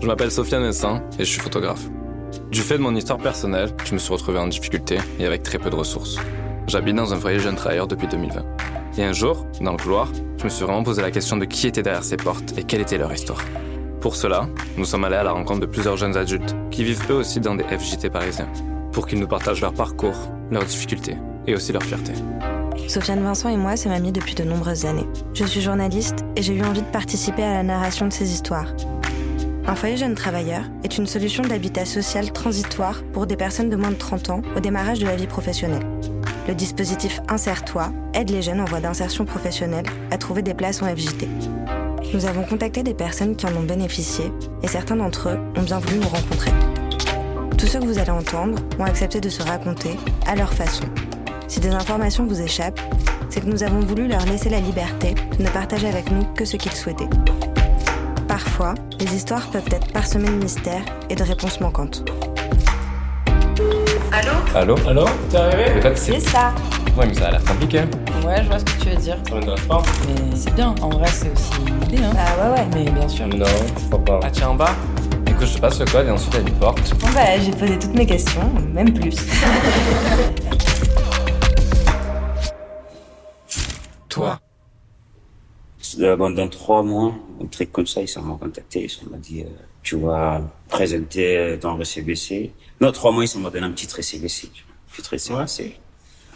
Je m'appelle Sofiane Messin et je suis photographe. Du fait de mon histoire personnelle, je me suis retrouvé en difficulté et avec très peu de ressources. J'habite dans un foyer jeune travailleur depuis 2020. Et un jour, dans le couloir, je me suis vraiment posé la question de qui était derrière ces portes et quelle était leur histoire. Pour cela, nous sommes allés à la rencontre de plusieurs jeunes adultes qui vivent eux aussi dans des FJT parisiens, pour qu'ils nous partagent leur parcours, leurs difficultés et aussi leur fierté. Sofiane Vincent et moi sommes amis depuis de nombreuses années. Je suis journaliste et j'ai eu envie de participer à la narration de ces histoires. Un foyer jeune travailleur est une solution d'habitat social transitoire pour des personnes de moins de 30 ans au démarrage de la vie professionnelle. Le dispositif Insère-toi aide les jeunes en voie d'insertion professionnelle à trouver des places en FJT. Nous avons contacté des personnes qui en ont bénéficié et certains d'entre eux ont bien voulu nous rencontrer. Tous ceux que vous allez entendre ont accepté de se raconter à leur façon. Si des informations vous échappent, c'est que nous avons voulu leur laisser la liberté de ne partager avec nous que ce qu'ils souhaitaient. Parfois, les histoires peuvent être parsemées de mystères et de réponses manquantes. Allô? Allô? Allô? T'es arrivé? Peut-être C'est ça Ouais, mais ça a l'air compliqué. Ouais, je vois ce que tu veux dire. Ça m'intéresse pas Mais c'est bien, en vrai, c'est aussi une idée, hein. Bah ouais ouais. Mais bien sûr. Non, je crois pas. Ah, tiens, en bas Écoute, je te passe le code et ensuite il y a une porte. Bon bah j'ai posé toutes mes questions, même plus. Euh, bon, dans trois mois, un truc comme ça, ils m'ont contacté, ils m'ont dit, euh, tu vas présenter dans le CBC. Non, trois mois, ils m'ont donné un petit CBC, un petit CBC,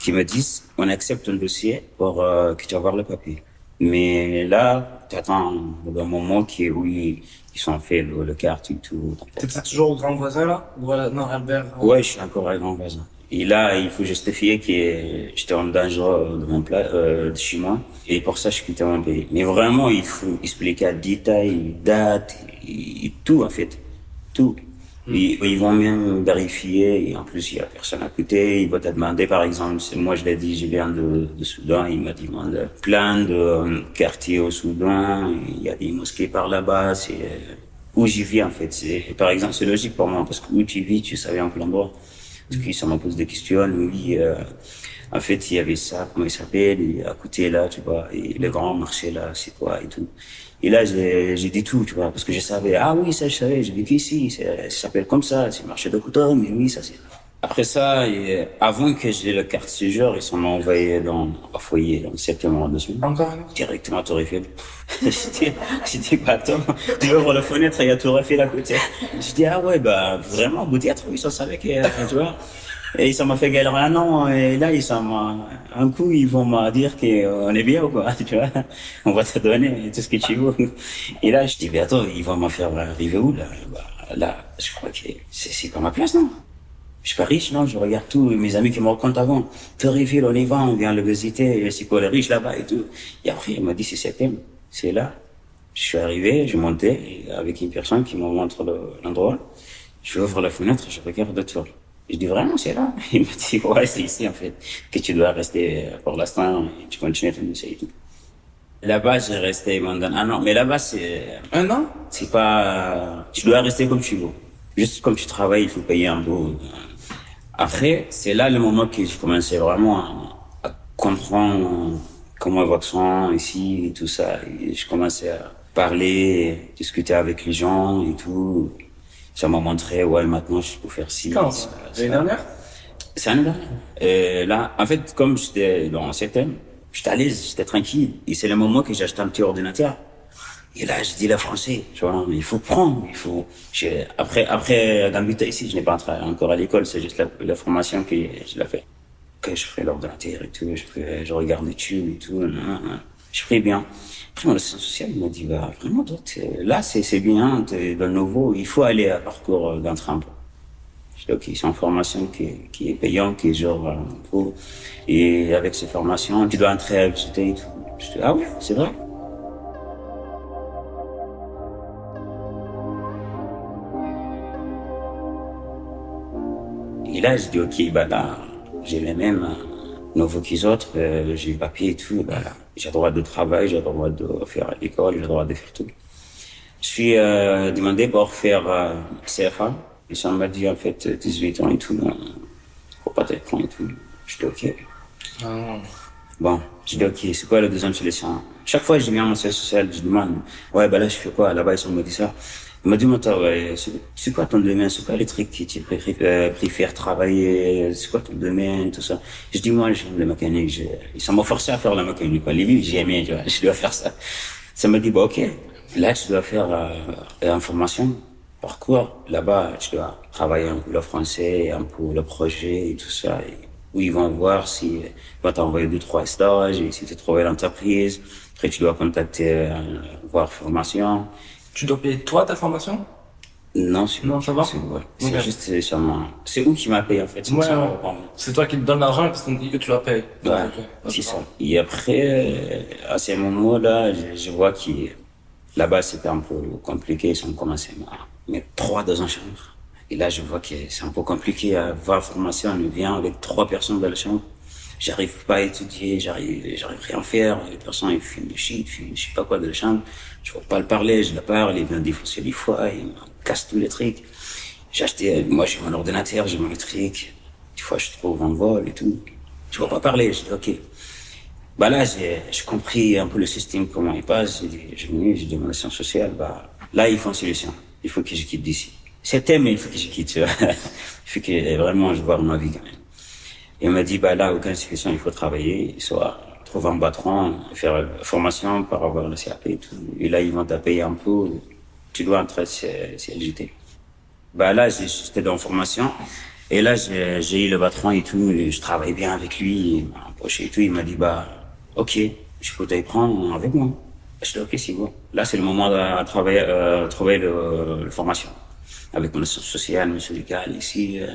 qui me disent, on accepte un dossier pour euh, que tu vas voir le papier. Mais là, tu attends un moment qui est où ils, ils sont fait le, le carte et tout. T'es toujours au grand voisin là? Voilà, non, Albert. euh, Ouais, je suis encore un grand voisin. Et là, il faut justifier que j'étais en danger de mon plat, euh, de chez moi. Et pour ça, je quittais mon pays. Mais vraiment, il faut expliquer à détail, date, et, et tout, en fait. Tout. Et, ils vont même vérifier, et en plus, il y a personne à côté. Ils vont te demander, par exemple, moi, je l'ai dit, je viens de, de Soudan. Il m'a demandé plein de euh, quartiers au Soudan. Il y a des mosquées par là-bas. C'est, euh, où j'y vis, en fait. C'est, par exemple, c'est logique pour moi, parce que où tu vis, tu savais un peu l'endroit. Parce que ça me pose des questions. Oui, euh, en fait, il y avait ça, comment il s'appelle, à côté là, tu vois, et le grand marché là, c'est quoi et tout. Et là, j'ai j'ai dit tout, tu vois, parce que je savais, ah oui, ça je savais, j'ai vécu ici, ça s'appelle comme ça, c'est marché de couteau, mais oui, ça c'est... Après ça, et avant que j'ai le carte séjour, ils m'ont envoyé dans un foyer, dans le septième arrondissement. Encore Directement à Tour Eiffel. J'étais, pas attends, tu ouvres la fenêtre, il y a Tour Eiffel à côté. Je dis, ah ouais, bah, vraiment, peut-être, oui, ça savait que, tu vois. Et ça m'a fait galérer un an, et là, ils ça m'a, un coup, ils vont me dire qu'on est bien ou quoi, tu vois. On va te donner tout ce que tu veux. Et là, je dis, mais attends, ils vont me faire arriver où, là? Bah, là, je crois que c'est, pas ma place, non? Je suis pas riche, non, je regarde tous mes amis qui me racontent avant. Terrifié, on y va, on vient le visiter, c'est quoi les riches là-bas et tout. Et après, il m'a dit, c'est septième, c'est là. Je suis arrivé, je montais avec une personne qui me montre le- l'endroit. Je ouvre la fenêtre, je regarde autour. Je dis, vraiment, c'est là? Il m'a dit, ouais, c'est ici, en fait, que tu dois rester pour l'instant tu continues ton lycée et tout. Là-bas, j'ai resté pendant un an, mais là-bas, c'est, Un an? c'est pas, tu dois rester comme tu veux. Juste comme tu travailles, il faut payer un peu. Après, c'est là le moment que j'ai commencé vraiment à, comprendre comment vaccin ici et tout ça. Et je commençais à parler, discuter avec les gens et tout. Ça m'a montré, ouais, maintenant je peux faire ci. Quand L'année dernière C'est l'année dernière. Et là, en fait, comme j'étais dans le septembre, j'étais à l'aise, j'étais tranquille. Et c'est le moment que j'ai acheté un petit ordinateur. Et là, je dis le français, tu vois, il faut prendre, il faut. j'ai- Après, après d'habiter ici, je n'ai pas entré encore à l'école, c'est juste la, la formation que je l'ai fait. Que je ferai l'ordinateur et tout, je, ferai- je regarde les tubes et tout, nan, nan, nan. Je ferai bien. Après, mon assistant social, il m'a dit, bah, vraiment, t'es- là, c'est, bien, t'es dans le nouveau, il faut aller à parcours d'un train. Je dis, ok, c'est une formation qui est, qui est payante, qui est genre. Et avec ces formations, tu dois entrer à l'université et tout. Je dis, ah oui, c'est vrai. Et là, je dis, ok, bah là, j'ai les mêmes euh, nouveaux que les autres, euh, j'ai le papier et tout, bah là, j'ai le droit de travail, j'ai le droit de faire l'école, j'ai le droit de faire tout. Je suis euh, demandé pour faire euh, CFA, et ça m'a dit en fait 18 ans et tout, non, faut pas être con et tout. Je dis, ok. Non. Bon, je dis, ok, c'est quoi la deuxième solution? Chaque fois que je viens à mon social, je demande, ouais, bah là, je fais quoi? Là-bas, ils me dit ça. Il m'a dit, ouais, c'est quoi ton domaine? C'est quoi les trucs que tu préfères, préfères travailler? C'est quoi ton domaine? Tout ça? Je dis, moi, j'aime la mécanique. Ça m'a forcé à faire la mécanique, quoi. Les j'ai aimé, tu vois. Je dois faire ça. Ça m'a dit, bah, ok. Là, tu dois faire, euh, information. Parcours. Là-bas, tu dois travailler un peu le français, un peu le projet et tout ça. Où ils vont voir si, ils vont t'envoyer deux, trois stages, et si tu trouves l'entreprise. Après, tu dois contacter, euh, voir formation. Tu dois payer toi ta formation? Non, c'est non, ça va? C'est juste c'est sûrement. C'est où qui m'a payé en fait. C'est toi qui te donne l'argent parce qu'on dit que tu la payes. Ouais, c'est ça. Et après, euh, à ce moment-là, je, je vois que là-bas c'était un peu compliqué. Ils ont commencé à mettre trois dans une chambre. Et là, je vois que c'est un peu compliqué à voir formation. On vient avec trois personnes dans la chambre. J'arrive pas à étudier, j'arrive, j'arrive rien à faire. Les personnes, ils fument du shit, fument je sais pas quoi de la chambre. Je peux pas le parler, je le parle, il vient défoncer des fois, il me casse tous les trucs. J'ai acheté, moi j'ai mon ordinateur, j'ai mon électrique. Des fois, je trouve en vol et tout. Je peux pas parler, je dis ok. Bah là, j'ai, j'ai compris un peu le système, comment il passe. J'ai dit, j'ai venu, j'ai demandé sociale, bah, là, il faut une solution. Il faut que je quitte d'ici. C'était, mais il faut que je quitte, tu vois. il faut que vraiment je vois ma vie quand même. Et il m'a dit, bah là, aucune solution, il faut travailler, soit trouver un patron, faire formation par avoir le CAP et tout. Et là, ils vont te payer un peu, tu dois entrer CLJT. Bah là, j'étais dans formation. Et là, j'ai eu le patron et tout, et je travaille bien avec lui, il m'a et tout, il m'a dit, bah, ok, je peux t'y prendre avec moi. Je dis, ok, c'est bon. Là, c'est le moment de euh, trouver le, le formation avec mon sociale, mon syndical, ici. Euh,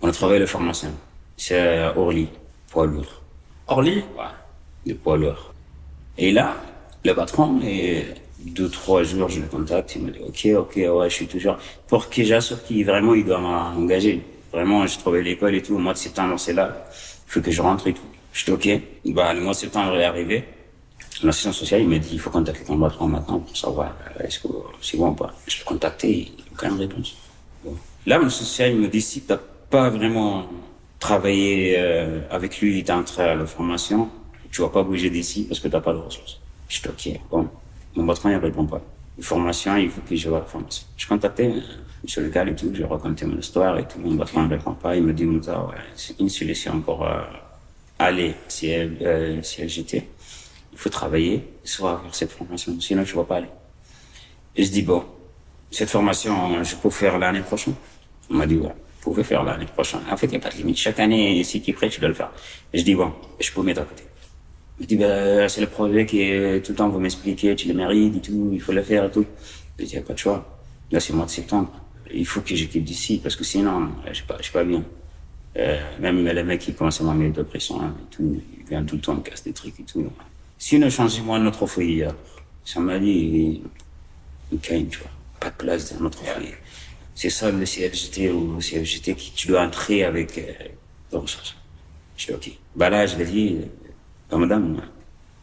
on a travaillé le formation. C'est Orly, poids lourd. Orly? Ouais, de poids lourd. Et là, le patron, et deux, trois jours, je le contacte, il me dit, ok, ok, ouais, je suis toujours, pour que j'assure qu'il, vraiment, il doit m'engager. Vraiment, je trouvais l'école et tout, au mois de septembre, c'est là, il faut que je rentre et tout. Je dis, ok. Bah, le mois de septembre est arrivé. L'assistant social, il m'a dit, il faut contacter ton patron maintenant pour savoir, euh, est-ce que c'est bon ou pas. Je l'ai contacté, aucune réponse. Bon. Là, mon social, il me dit, si t'as pas vraiment travaillé euh, avec lui, entré à la formation, tu vas pas bouger d'ici parce que t'as pas de ressources. Je dis, ok, bon. Mon patron, il répond pas. Une formation, il faut que je vois la formation. Je contactais euh, monsieur le et tout, je racontais mon histoire et tout. Mon patron ne répond pas. Il me dit, ouais, c'est une solution pour euh, aller si elle, si elle j'étais. Il faut travailler, soit faire cette formation. Sinon, je ne vais pas aller. Et je dis, bon, cette formation, je peux faire l'année prochaine. On m'a dit, ouais, pouvez faire l'année prochaine. En fait, il n'y a pas de limite. Chaque année, si tu es prêt, tu dois le faire. Je dis, bon, je peux mettre à côté. Il me dit, ben, c'est le projet qui est tout le temps, vous m'expliquez, tu le mérites et tout, il faut le faire et tout. Je dis, il n'y a pas de choix. Là, c'est le mois de septembre. Il faut que j'équipe d'ici, parce que sinon, je pas, je suis pas bien. Euh, même les mecs qui commencent à m'amener de pression hein, et tout, ils viennent tout le temps me casse des trucs et tout. Si on change moi notre foyer, ça m'a dit, il tu vois, pas de place dans notre foyer. C'est ça le CFGT ou le CFGT qui tu dois entrer avec euh, ressources. Je dis, ok. Bah là, je l'ai dit, bah, madame,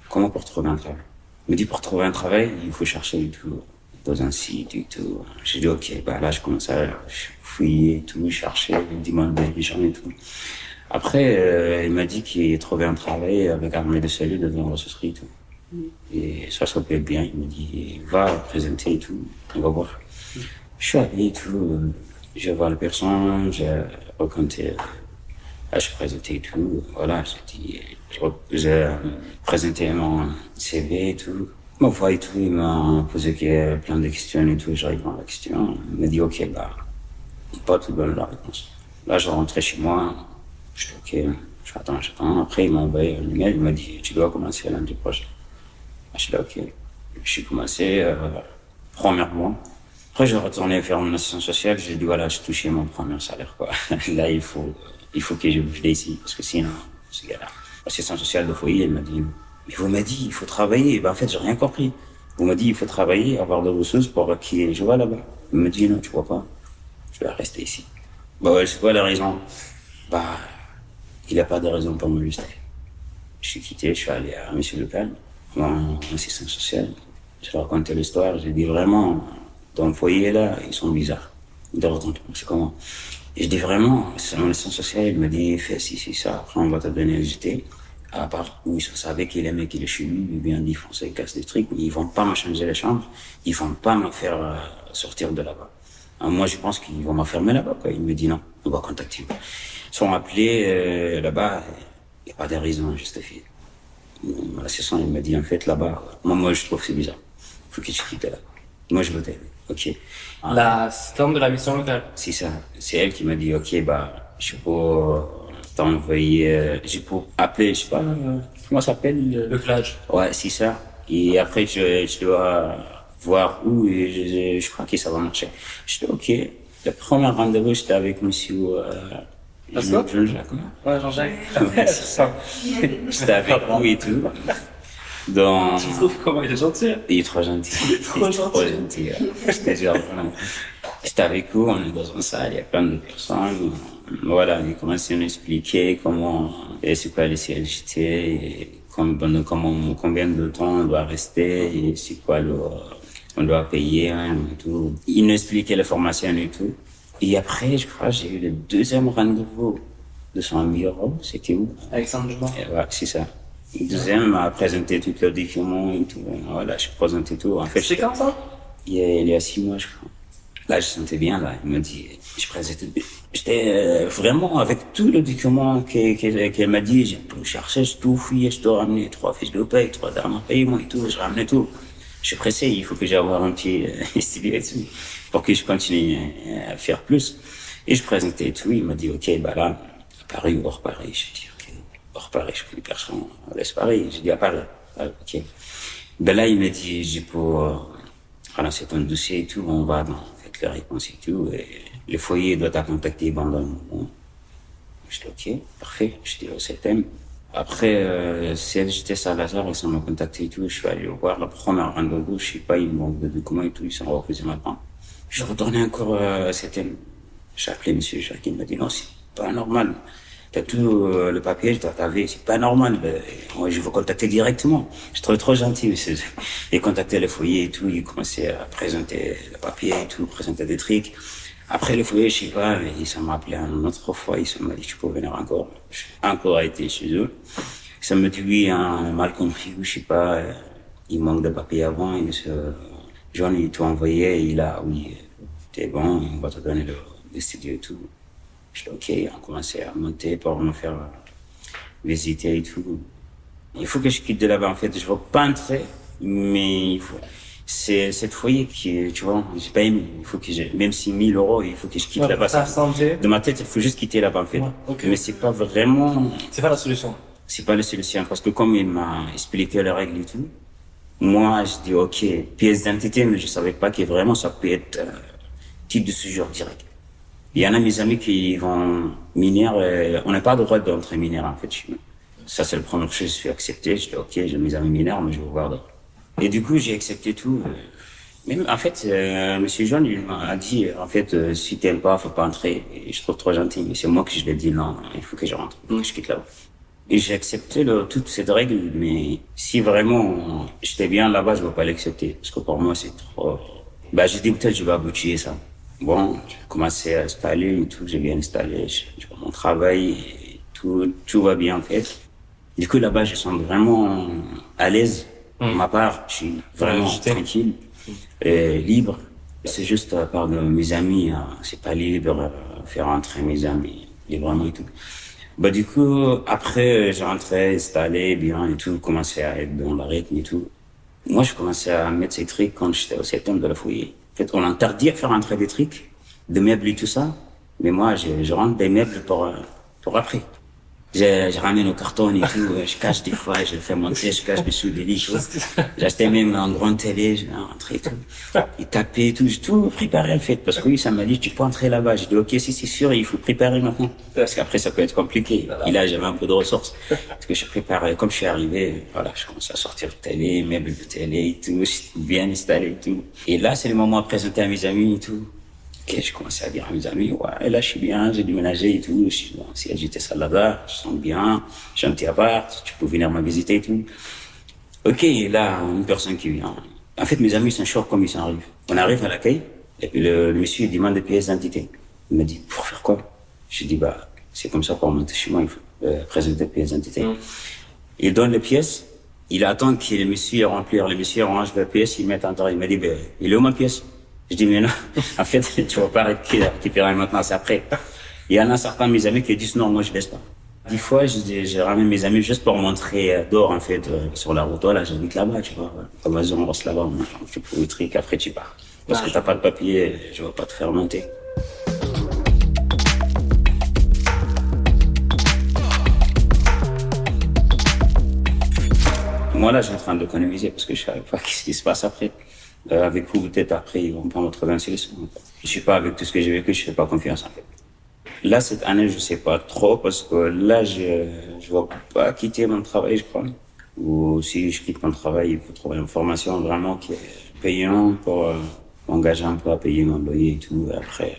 comment pour trouver un travail? Il me dit, pour trouver un travail, il faut chercher et tout, dans un site et tout. J'ai dit, ok, bah là, je commence à fouiller et tout, chercher, demander des gens et tout. Après, euh, il m'a dit qu'il trouvait un travail avec armée de salut devant la ressourcerie et tout. Mm. Et ça, ça peut être bien. Il me dit, va présenter et tout, on va voir. Mm. Je suis allé tout, je vois la personne, j'ai raconté, je suis présenté et tout, voilà, j'ai présenté mon CV et tout. Ma voix et tout, il m'a posé plein de questions et tout, j'ai répondu à la question. Il m'a dit, ok, bah, pas tout donne la réponse. Là, je rentrais chez moi, je dis, ok, j'attends, j'attends. Après, il m'a envoyé un email, il m'a dit, tu dois commencer lundi prochain. Je dis, ok. Je suis commencé, euh, premier mois. Après, je retourné faire mon assistance sociale, j'ai dit, voilà, j'ai touché mon premier salaire, quoi. Là, il faut, il faut que je bouge d'ici, parce que sinon, c'est galère. L'assistance sociale de foyer, elle m'a dit, mais vous m'avez dit, il faut travailler. Ben, en fait, j'ai rien compris. Vous m'avez dit, il faut travailler, avoir de ressources pour qui je vois là-bas. Il me dit, non, tu vois pas. Je vais rester ici. Bah ouais, c'est quoi la raison? Bah, il a pas de raison pour me rester. Je suis quitté, je suis allé à Monsieur Local, mon assistant social. Je lui ai raconté l'histoire, j'ai dit vraiment, dans le foyer là, ils sont bizarres. De retour, c'est comment? Et je dis vraiment, c'est mon assistant social, il me dit, fais ci, ci, ça, après on va te donner le JT. À part où ils savaient qu'il aimait qu'il est chez lui, il vient d'y foncer, il casse des trucs, ils vont pas me changer les chambres, ils vont pas me faire euh, sortir de là-bas. Ah, moi, je pense qu'ils vont m'enfermer là-bas. Quoi. Il me dit non, on va contacter. Ils sont appelés euh, là-bas, il n'y a pas de raison justifiée. L'assistant, il me dit en fait là-bas, moi, moi je trouve que c'est bizarre. Il faut que tu quittes là. Moi, je veux t'aider. Ok. L'assistante de la mission locale. C'est ça. C'est elle qui m'a dit ok, bah, je peux t'envoyer, euh, je peux appeler, je sais pas, euh, comment ça s'appelle Le flash. Ouais, c'est ça. Et après, je, je dois voir où et je, je crois que ça va marcher. Je dis ok. Le premier rendez-vous, j'étais avec monsieur euh, Jean- Jean-Jacques. Ouais, Jean-Jacques. Ouais, c'est ça. J'étais avec lui et tout. Dans... Tu trouves comment il est gentil hein Il est trop gentil. Il est trop gentil. gentil. ouais. Je te jure, vraiment. J'étais avec eux, on est dans une salle, il y a plein de personnes. Voilà, il commençait à nous expliquer comment, et c'est quoi les CLJT, et comme- pendant comment, combien de temps on doit rester, et c'est quoi le, on doit payer, hein, et tout. Il nous expliquait les formations et tout. Et après, je crois, j'ai eu le deuxième rendez-vous de son bureau, c'était où? Alexandre. Et ouais, c'est ça. Le deuxième m'a présenté tout le document et tout. Voilà, je présenté tout. En fait, C'est quand ça? Il y, a, il y a six mois, je crois. Là, je sentais bien, là. Il m'a dit, je présentais, j'étais euh, vraiment avec tout le document qu'elle qu'elle m'a dit, j'ai tout cherché, j'ai tout fouillé, je dois ramener trois fiches de paye, trois derniers paiements et tout, je ramenais tout. Je suis pressé, il faut que j'aie avoir un petit euh, tout, pour que je continue euh, à faire plus. Et je présentais tout, il m'a dit, ok, bah là, à Paris ou hors Paris, j'ai dit, ok, hors je connais personne, l'Est Paris, j'ai dit à Paris, Ah, ok. Ben là, il m'a dit, j'ai pour euh, ramasser ton dossier et tout, on va dans les réponses et tout, et le foyer doit t'a contacter pendant un moment. Je dis, ok, parfait, je dis, au septembre. Après, euh, CLJT Salazar, ils m'ont contacté et tout, je suis allé voir, la première rendez-vous, je sais pas, ils m'ont de documents et tout, ils sont refusés maintenant. Je retourné encore euh, à septembre. J'ai appelé monsieur Jacques, il m'a dit, non, c'est pas normal. T'as tout euh, le papier, t'as ta vie, c'est pas normal. Ben, moi, je veux contacter directement. Je trouve trop gentil, monsieur. Il contactait le foyer et tout, il commençait à présenter le papier et tout, présenter des trucs. Après le foyer, je sais pas, ils s'en m'a appelé une autre fois, ils m'ont dit, tu peux venir encore. J'ai encore été chez eux. Ça me dit, oui, hein, mal compris, ou je sais pas, euh, il manque de papier avant, et monsieur John, il t'a envoyé, il a, oui, t'es bon, on va te donner le, le studio et tout. Je dis, ok, on commençait à monter pour me faire visiter et tout. Il faut que je quitte de là-bas, en fait. Je veux pas entrer, mais il faut. C'est cette foyer qui, tu vois, j'ai pas aimé. Il faut que j'ai, même si 1000 euros, il faut que je quitte Ouais, là-bas. Ça-. De ma tête, il faut juste quitter là-bas, en fait. Ouais. Mais c'est pas vraiment, C'est pas la solution. c'est pas la solution parce que comme il m'a expliqué les règles et tout, moi, je dis, ok, pièce d'identité, mais je savais pas que vraiment ça peut être euh, titre de séjour direct. Il y en a mes amis qui vont mineurs, euh, on n'a pas le droit d'entrer mineur en fait. Ça, c'est le premier chose, je suis accepté. Je dis, ok, j'ai mes amis mineurs, mais je vais voir d'autres. Et du coup, j'ai accepté tout. euh, Même, en fait, euh, Monsieur John, il m'a dit, en fait, euh, si t'aimes pas, faut pas entrer. Et je trouve trop gentil, mais c'est moi que je lui ai dit, non, il faut que je rentre, que je quitte là-bas. Et j'ai accepté le, toutes ces règles, mais si vraiment j'étais bien là-bas, je ne vais pas l'accepter. Parce que pour moi, c'est trop... Bah, j'ai dit peut-être je vais aboutir ça. Bon, j'ai commencé à installer et tout, j'ai bien installé, j'ai j'ai mon travail, et tout, tout va bien en fait. Du coup, là-bas, je sens vraiment à l'aise. Pour ma part, je suis vraiment tranquille, et libre. C'est juste à part de mes amis, hein, c'est pas libre, euh, faire entrer mes amis librement et tout. Bah du coup, après, j'ai rentré, installé bien et tout, commencé à être dans le rythme et tout. Moi, je commençais à mettre ces trucs quand j'étais au septembre de la foyer. En fait, on interdit de faire entrer des trucs, de meubles et tout ça. Mais moi, je, je rentre des meubles pour, euh, pour après. Je, je ramène au carton et tout, euh, je cache des fois, je le fais monter, je cache dessous des lits. acheté même un grand télé, je vais rentrer et tout. Et taper et tout, j'ai tout préparé en fait. Parce que oui, ça m'a dit, tu peux entrer là-bas. J'ai dit, ok, si c'est sûr, il faut préparer maintenant. Parce qu'après, ça peut être compliqué. Et là, j'avais un peu de ressources. Parce que je préparais, comme je suis arrivé, voilà, je commence à sortir de télé, meubles de télé et tout, bien installé et tout. Et là, c'est le moment à présenter à mes amis et tout. Ok, je commençais à dire à mes amis, ouais, là, je suis bien, j'ai déménagé et tout. Je suis, bon, si j'étais ça là-bas, je sens bien, j'ai un petit appart, tu peux venir me visiter et tout. Ok, là, une personne qui vient. En fait, mes amis sont choqués comme ils sont arrivés. On arrive à l'accueil, et puis le, le monsieur demande des pièces d'identité. Il me dit, pour faire quoi? Je dis, bah, c'est comme ça pour monter chez moi, il faut euh, présenter des pièces d'identité. Il donne les pièces, il attend que le monsieur remplisse, le monsieur range les pièces, il met en il me dit, ben, il est où ma pièce? Je dis, mais non, en fait, tu vas pas récupérer maintenant, c'est après. Il y en a certains de mes amis qui disent, non, moi, je laisse pas. Des fois, j'ai ramené mes amis juste pour montrer euh, dehors, en fait, euh, sur la route. Voilà, j'habite là-bas, tu vois. Vas-y, on reste là-bas, on fait pour le truc, après tu pars. Parce que t'as pas de papier, je vais pas te faire monter. Moi, là, je suis en train d'économiser parce que je savais pas ce qui se passe après. Euh, avec vous, peut-être après, ils vont prendre une solution. Je suis pas avec tout ce que j'ai vécu, je fais pas confiance, en fait. Là, cette année, je sais pas trop parce que là, je, je vais pas quitter mon travail, je crois. Ou si je quitte mon travail, il faut trouver une formation vraiment qui est payante pour euh, m'engager un peu à payer mon loyer et tout. après,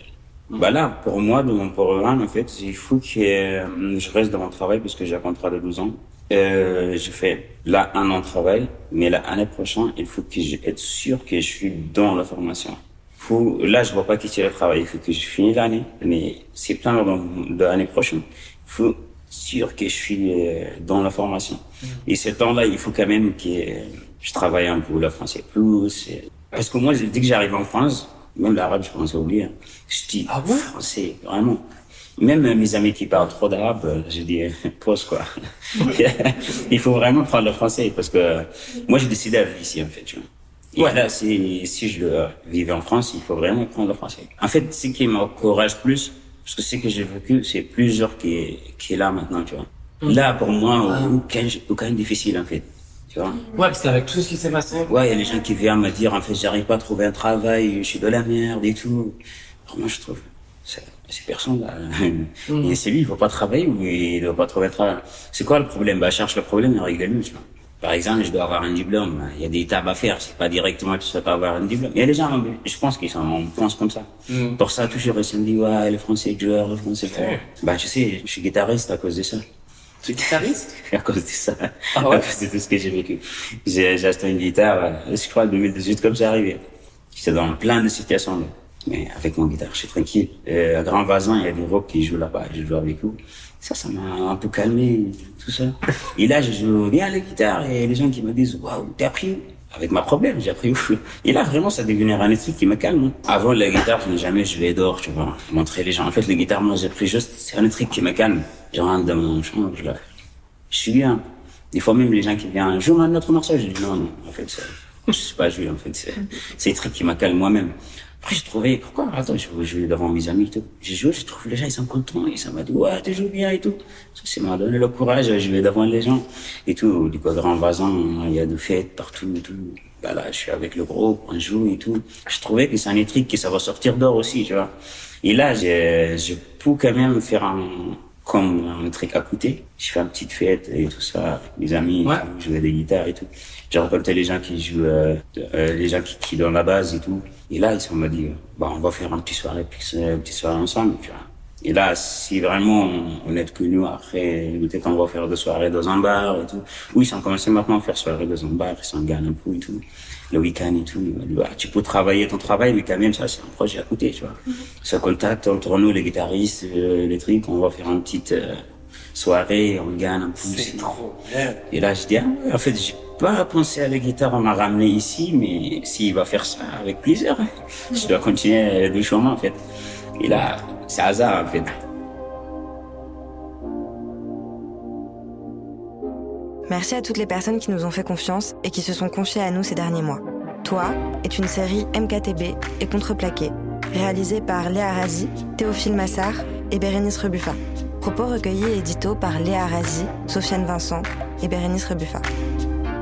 bah là, pour moi, de mon programme, en fait, il faut que euh, je reste dans mon travail parce que j'ai un contrat de 12 ans. Euh, je fais là un an de travail, mais l'année prochaine, il faut que je être sûr que je suis dans la formation. Faut, là, je ne vois pas quitter le travail. Il faut que je finisse l'année, mais c'est plein de l'année prochaine. Il faut sûr que je suis euh, dans la formation. Mm. Et ce temps-là, il faut quand même que je travaille un peu le français plus. Parce que moi, dès que j'arrive en France, même l'arabe, je commence à oublier. Je dis ah français, vraiment. Même mes amis qui parlent trop d'arabe, je dis pause quoi. il faut vraiment prendre le français parce que moi j'ai décidé à vivre ici en fait. Tu vois. Et ouais. là, si, si je vivais en France, il faut vraiment prendre le français. En fait, ce qui m'encourage plus, parce que ce que j'ai vécu, c'est plusieurs qui qui est là maintenant, tu vois. Mm. Là, pour moi, aucun, aucun difficile, en fait. Tu vois. Ouais, parce qu'avec tout ce qui s'est passé. Ouais, il y a des gens qui viennent me dire, en fait, j'arrive pas à trouver un travail, je suis de la merde et tout. Vraiment, je trouve, c'est personne là. Mm. Et c'est lui, il va pas travailler ou il doit pas trouver un travail. C'est quoi le problème? Bah, cherche le problème et règle-le, tu vois. Par exemple, je dois avoir un diplôme. Il y a des étapes à faire. C'est pas directement que tu dois avoir un diplôme. Il y a des gens, je pense qu'ils sont, on pense comme ça. Mm. Pour ça, toujours, ils me disent, ouais, le français joueur, le français fort. Bah, tu sais, je suis guitariste à cause de ça. Tu es guitariste? à cause de ça. Ah ouais? À cause de tout ce que j'ai vécu. J'ai acheté une guitare, je crois, en 2018, comme c'est arrivé. J'étais dans plein de situations, mais avec mon guitare, je suis tranquille. à Grand Vazin, il y a des rocs qui jouent là-bas. Je joue avec eux. Ça, ça m'a un peu calmé, tout ça. Et là, je joue bien la guitare et les gens qui me disent, waouh, t'as appris avec ma problème, j'ai appris ouf. Et là, vraiment, ça devient un truc qui me calme. Avant, la guitare, je n'ai jamais joué d'or, tu vois. Montrer les gens. En fait, la guitare, moi, j'ai pris juste, c'est un truc qui me calme. Je rentre dans mon chambre, je la, je suis bien. Des fois, même les gens qui viennent, joue un autre morceau, je dis non, non, en fait, je sais pas jouer, en fait. C'est un truc qui me calme moi-même. Après, je trouvais, pourquoi, attends, je veux jouer devant mes amis et tout. J'ai joué, je trouve les gens, ils sont contents, et ça m'a dit, ouais, tu joues bien et tout. Ça, m'a donné le courage, je vais devant les gens et tout. Du coup, grand vasan, il y a des fêtes partout et tout. Bah là, je suis avec le groupe, on joue et tout. Je trouvais que c'est un électrique que ça va sortir d'or aussi, tu vois. Et là, je, je peux quand même faire un, comme un truc à côté. Je fais une petite fête et tout ça, mes amis, ouais. jouais des guitares et tout. J'ai rencontré les gens qui jouent, euh, euh, les gens qui, qui donnent la base et tout. Et là, ils m'ont dit, bah, on va faire un petit soirée, une petite soirée ensemble, tu vois. Et là, si vraiment on est nous après, peut-être on va faire des soirées dans un bar et tout. Oui, ils ont commencé maintenant à faire soirées dans un bar, ils s'en gagnent un peu et tout. Le week-end et tout. Bah, tu peux travailler ton travail, mais quand même, ça, c'est un projet à côté, tu vois. Ça contact entre nous, les guitaristes, euh, les trucs, on va faire une petite euh, soirée, on gagne un peu. C'est trop bien. Et là, je dis, ah, en fait, j'ai pas pensé à la guitare, on m'a ramené ici, mais s'il va faire ça, avec plaisir. Je dois continuer le chemin, en fait. Et là, c'est hasard, en fait. Merci à toutes les personnes qui nous ont fait confiance et qui se sont confiées à nous ces derniers mois. Toi est une série MKTB et Contreplaqué, réalisée par Léa Razi, Théophile Massard et Bérénice Rebuffa. Propos recueillis et édito par Léa Razi, Sofiane Vincent et Bérénice Rebuffa.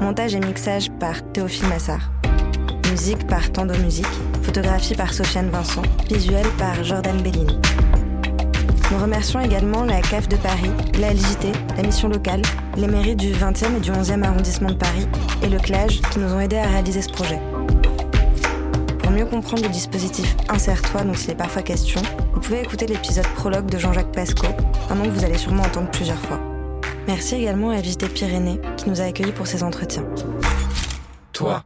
Montage et mixage par Théophile Massard. Musique par Tando Musique. Photographie par Sofiane Vincent. Visuel par Jordan Bellini. Nous remercions également la CAF de Paris, la LJT, la mission locale, les mairies du 20e et du 11e arrondissement de Paris et le CLAGE qui nous ont aidés à réaliser ce projet. Pour mieux comprendre le dispositif Insère-toi dont il est parfois question, vous pouvez écouter l'épisode prologue de Jean-Jacques Pasco, un nom que vous allez sûrement entendre plusieurs fois. Merci également à Visiter Pyrénées nous a accueillis pour ces entretiens. Toi